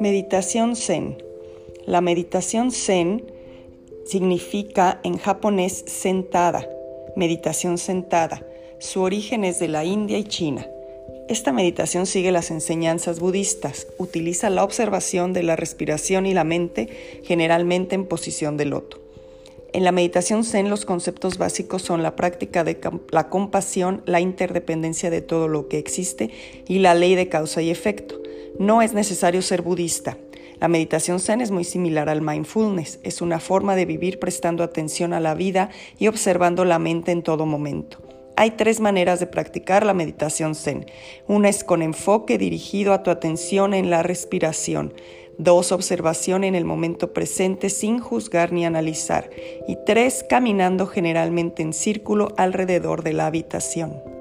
Meditación Zen. La meditación Zen significa en japonés sentada, meditación sentada. Su origen es de la India y China. Esta meditación sigue las enseñanzas budistas, utiliza la observación de la respiración y la mente, generalmente en posición de loto. En la meditación zen los conceptos básicos son la práctica de la compasión, la interdependencia de todo lo que existe y la ley de causa y efecto. No es necesario ser budista. La meditación zen es muy similar al mindfulness. Es una forma de vivir prestando atención a la vida y observando la mente en todo momento. Hay tres maneras de practicar la meditación zen. Una es con enfoque dirigido a tu atención en la respiración. Dos, observación en el momento presente sin juzgar ni analizar. Y tres, caminando generalmente en círculo alrededor de la habitación.